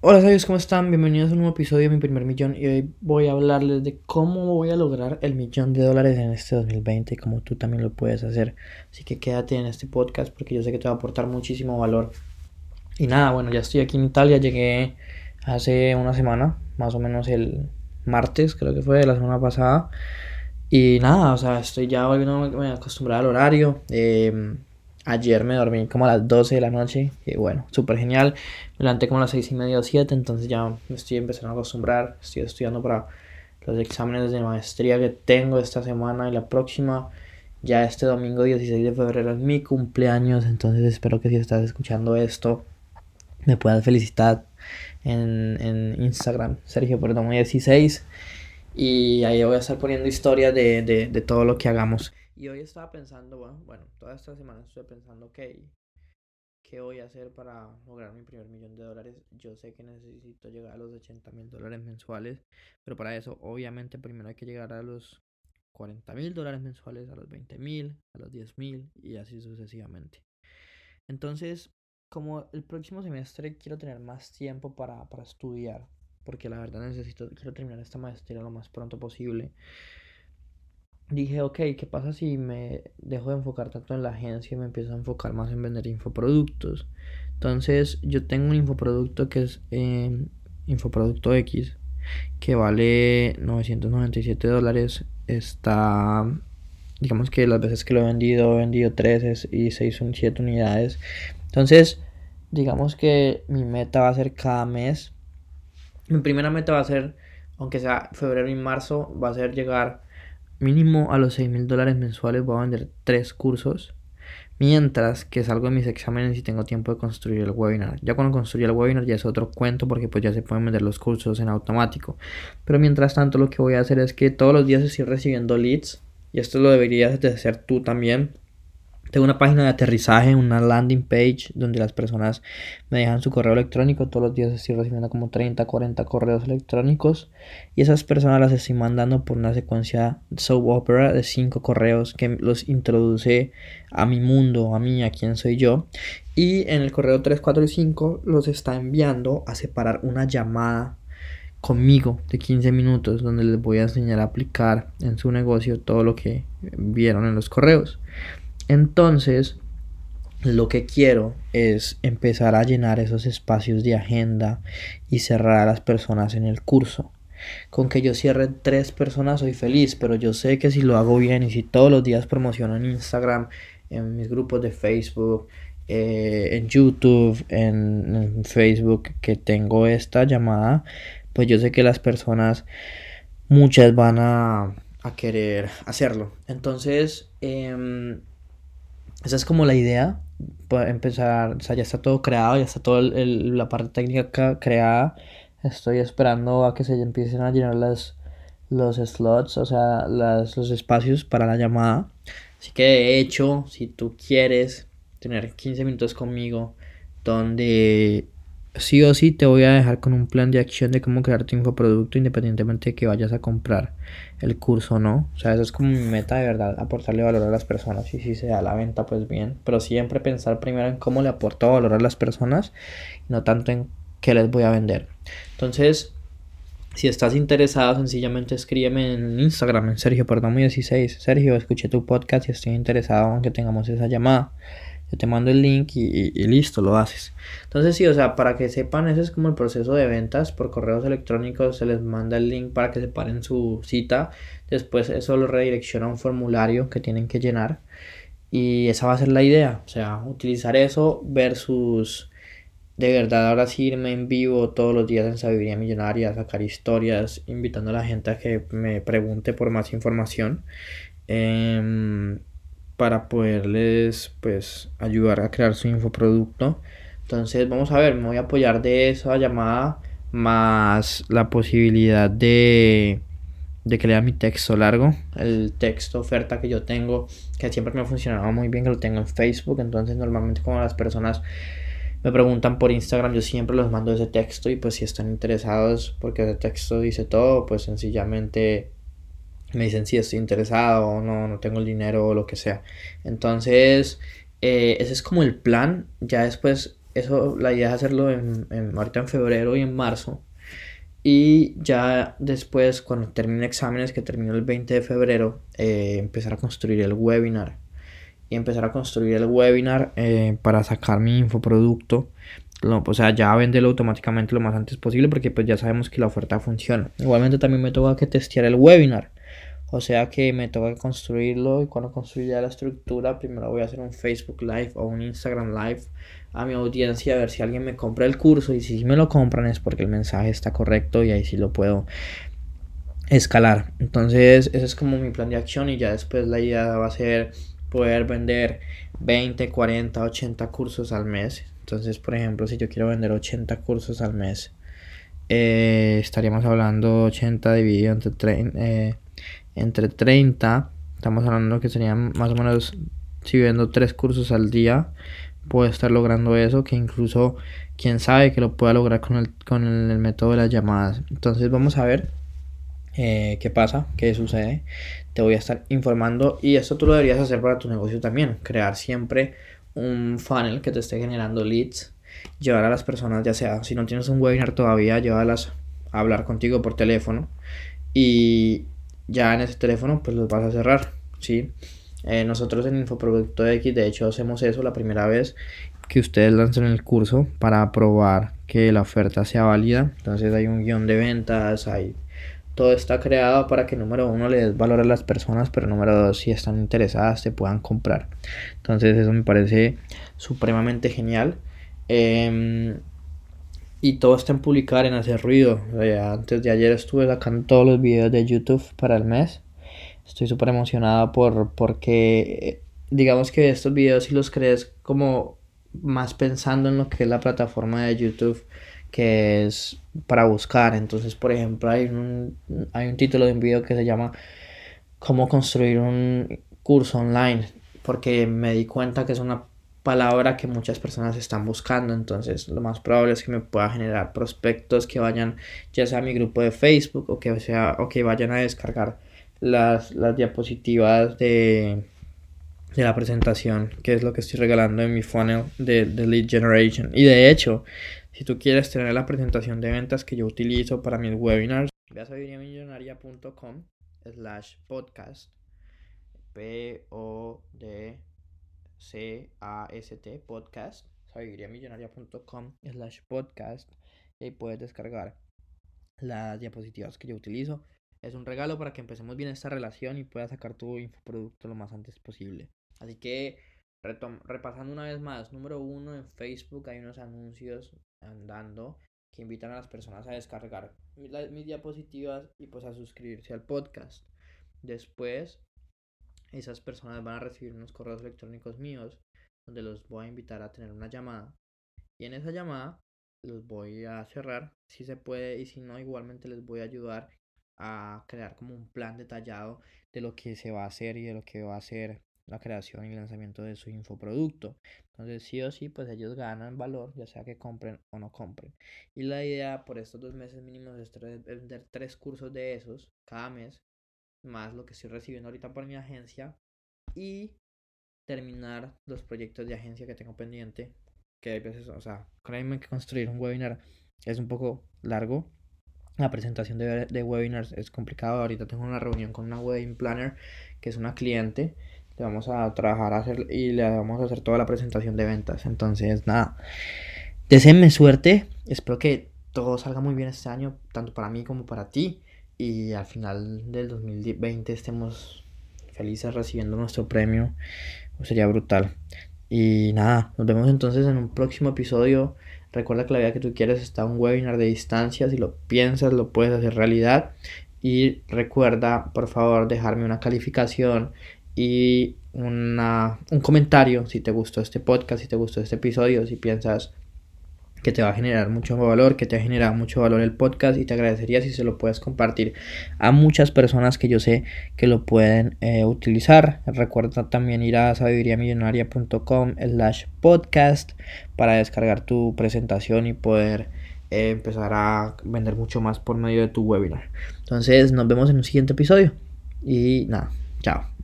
Hola sabios, ¿cómo están? Bienvenidos a un nuevo episodio de Mi Primer Millón y hoy voy a hablarles de cómo voy a lograr el millón de dólares en este 2020 y cómo tú también lo puedes hacer. Así que quédate en este podcast porque yo sé que te va a aportar muchísimo valor. Y nada, bueno, ya estoy aquí en Italia, llegué hace una semana, más o menos el martes creo que fue, de la semana pasada. Y nada, o sea, estoy ya volviendo a acostumbrar al horario. Eh, Ayer me dormí como a las 12 de la noche y bueno, súper genial. Me levanté como a las 6 y media o 7, entonces ya me estoy empezando a acostumbrar. Estoy estudiando para los exámenes de maestría que tengo esta semana y la próxima. Ya este domingo 16 de febrero es mi cumpleaños, entonces espero que si estás escuchando esto me puedas felicitar en, en Instagram, Sergio Perdomo 16. Y ahí voy a estar poniendo historias de, de, de todo lo que hagamos. Y hoy estaba pensando, bueno, bueno, toda esta semana estuve pensando, que ¿qué voy a hacer para lograr mi primer millón de dólares? Yo sé que necesito llegar a los 80 mil dólares mensuales, pero para eso obviamente primero hay que llegar a los 40 mil dólares mensuales, a los 20 mil, a los 10 mil y así sucesivamente. Entonces, como el próximo semestre quiero tener más tiempo para, para estudiar, porque la verdad necesito, quiero terminar esta maestría lo más pronto posible dije, ok, ¿qué pasa si me dejo de enfocar tanto en la agencia y me empiezo a enfocar más en vender infoproductos? Entonces, yo tengo un infoproducto que es eh, Infoproducto X, que vale 997 dólares. Está, digamos que las veces que lo he vendido, he vendido 3 y 6 son 7 unidades. Entonces, digamos que mi meta va a ser cada mes. Mi primera meta va a ser, aunque sea febrero y marzo, va a ser llegar mínimo a los 6 mil dólares mensuales voy a vender tres cursos. Mientras que salgo de mis exámenes y tengo tiempo de construir el webinar. Ya cuando construya el webinar ya es otro cuento porque pues ya se pueden vender los cursos en automático. Pero mientras tanto lo que voy a hacer es que todos los días estoy recibiendo leads. Y esto lo deberías de hacer tú también tengo una página de aterrizaje, una landing page donde las personas me dejan su correo electrónico. Todos los días estoy recibiendo como 30, 40 correos electrónicos. Y esas personas las estoy mandando por una secuencia soap opera de 5 correos que los introduce a mi mundo, a mí, a quién soy yo. Y en el correo 3, 4 y 5 los está enviando a separar una llamada conmigo de 15 minutos donde les voy a enseñar a aplicar en su negocio todo lo que vieron en los correos. Entonces, lo que quiero es empezar a llenar esos espacios de agenda y cerrar a las personas en el curso. Con que yo cierre tres personas soy feliz, pero yo sé que si lo hago bien y si todos los días promociono en Instagram, en mis grupos de Facebook, eh, en YouTube, en, Facebook, que tengo esta llamada, pues yo sé que las personas, muchas van a, a querer hacerlo. Entonces, eh, esa es como la idea. Para empezar, o sea, ya está todo creado, ya está toda la parte técnica creada. Estoy esperando a que se empiecen a llenar las, los slots, o sea, las, los espacios para la llamada. Así que de hecho, si tú quieres tener 15 minutos conmigo, donde sí o sí te voy a dejar con un plan de acción de cómo crear tu infoproducto independientemente de que vayas a comprar el curso o no. O sea, eso es como mi meta de verdad, aportarle valor a las personas. Y si se da la venta, pues bien. Pero siempre pensar primero en cómo le aporto valor a las personas no tanto en qué les voy a vender. Entonces, si estás interesado, sencillamente escríbeme en Instagram, en Sergio Perdomo 16. Sergio, escuché tu podcast y estoy interesado en que tengamos esa llamada yo te mando el link y, listo, lo haces. Entonces sí, o sea, para que sepan, ese es como el proceso de ventas por correos electrónicos, se les manda el link para que separen su cita, después eso lo redirecciona a un formulario que tienen que llenar y esa va a ser la idea, o sea, utilizar eso versus de verdad ahora sí irme en vivo todos los días en Sabiduría Millonaria, sacar historias, invitando a la gente a que me pregunte por más información. Eh, para poderles pues ayudar a crear su infoproducto. Entonces vamos a ver, me voy a apoyar de esa llamada más la posibilidad de, de que lea mi texto largo, el texto oferta que yo tengo, que siempre me ha funcionado muy bien, que lo tengo en Facebook, entonces normalmente como las personas me preguntan por Instagram, yo siempre los mando ese texto y pues si están interesados porque ese texto dice todo, pues sencillamente me dicen si estoy interesado o no, no tengo el dinero o lo que sea. Entonces, eh, ese es como el plan. Ya después eso, la idea es hacerlo en, en, ahorita en febrero y en marzo. Y ya después, cuando termine exámenes, que termino el 20 de febrero, eh, empezar a construir el webinar. Y empezar a construir el webinar eh, para sacar mi infoproducto. o sea, ya venderlo automáticamente lo más antes posible porque pues ya sabemos que la oferta funciona. Igualmente también me toca que testear el webinar. O sea que me toca construirlo y cuando construya la estructura, primero voy a hacer un Facebook Live o un Instagram Live a mi audiencia a ver si alguien me compra el curso y si me lo compran es porque el mensaje está correcto y ahí sí lo puedo escalar. Entonces, ese es como mi plan de acción y ya después la idea va a ser poder vender 20, 40, 80 cursos al mes. Entonces, por ejemplo, si yo quiero vender 80 cursos al mes, eh, estaríamos hablando 80 dividido entre 30. Eh, entre 30, estamos hablando que serían más o menos, si vendo 3 cursos al día, puedo estar logrando eso, que incluso quién sabe que lo pueda lograr con el, con el método de las llamadas. Entonces vamos a ver eh, qué pasa, qué sucede. Te voy a estar informando y esto tú lo deberías hacer para tu negocio también. Crear siempre un funnel que te esté generando leads. Llevar a las personas, ya sea si no tienes un webinar todavía, llévalas a hablar contigo por teléfono. Y ya en ese teléfono pues los vas a cerrar, ¿sí? Eh, nosotros en Infoproducto X de hecho hacemos eso la primera vez que ustedes lanzan el curso para probar que la oferta sea válida. Entonces hay un guion de ventas, hay todo está creado para que número uno le des valor a las personas, pero número dos, si están interesadas, te puedan comprar. Entonces eso me parece supremamente genial. Em, y todo está en publicar, en hacer ruido. antes de ayer estuve sacando todos los videos de YouTube para el mes. Estoy súper emocionada por, porque digamos que estos videos si los crees como más pensando en lo que es la plataforma de YouTube que es para buscar. Entonces, por ejemplo, hay un, hay un título de un video que se llama Cómo construir un curso online. Porque me di cuenta que es una palabra que muchas personas están buscando. Entonces, lo más probable es que me pueda generar prospectos que vayan ya sea a mi grupo de Facebook o que, sea, o que vayan a descargar las, las diapositivas de, de la presentación, que es lo que estoy regalando en mi funnel de, de lead generation. Y de hecho, si tú quieres tener la presentación de ventas que yo utilizo para mis webinars, ve a sabidriamillonaria.com slash podcast P O D C-A-S-T podcast, sabidriamillonaria.com slash podcast y puedes descargar las diapositivas que yo utilizo. Es un regalo para que empecemos bien esta relación y puedas sacar tu infoproducto lo más antes posible. Así que repasando una vez más, número uno en Facebook hay unos anuncios andando que invitan a las personas a descargar mis diapositivas y pues a suscribirse al podcast. Después esas personas van a recibir unos correos electrónicos míos donde los voy a invitar a tener una llamada y en esa llamada los voy a cerrar si se puede y si no igualmente les voy a ayudar a crear como un plan detallado de lo que se va a hacer y de lo que va a ser la creación y lanzamiento de su infoproducto. Entonces, sí o sí, pues ellos ganan valor, ya sea que compren o no compren. Y la idea por estos dos meses mínimos es vender tres cursos de esos cada mes más lo que estoy recibiendo ahorita por mi agencia y terminar los proyectos de agencia que tengo pendiente. Que hay veces, o sea, créanme que construir un webinar es un poco largo. La presentación de, de webinars es complicado. Ahorita tengo una reunión con una wedding planner que es una cliente. Le vamos a trabajar a hacer y le vamos a hacer toda la presentación de ventas. Entonces, nada. Deseenme suerte. Espero que todo salga muy bien este año, tanto para mí como para ti y al final del 2020 estemos felices recibiendo nuestro premio, pues sería brutal. Y nada, nos vemos entonces en un próximo episodio. Recuerda que la vida que tú quieres está un webinar de distancia. Si lo piensas, lo puedes hacer realidad. Y recuerda, por favor, dejarme una calificación y una, un comentario si te gustó este podcast, si te gustó este episodio, si piensas que te va a generar mucho valor, que te ha generado mucho valor el podcast y te agradecería si se lo puedes compartir a muchas personas que yo sé que lo pueden eh, utilizar. Recuerda también ir a sabiduriamillonaria.com slash podcast para descargar tu presentación y poder eh, empezar a vender mucho más por medio de tu webinar. Entonces nos vemos en un siguiente episodio y nada, chao.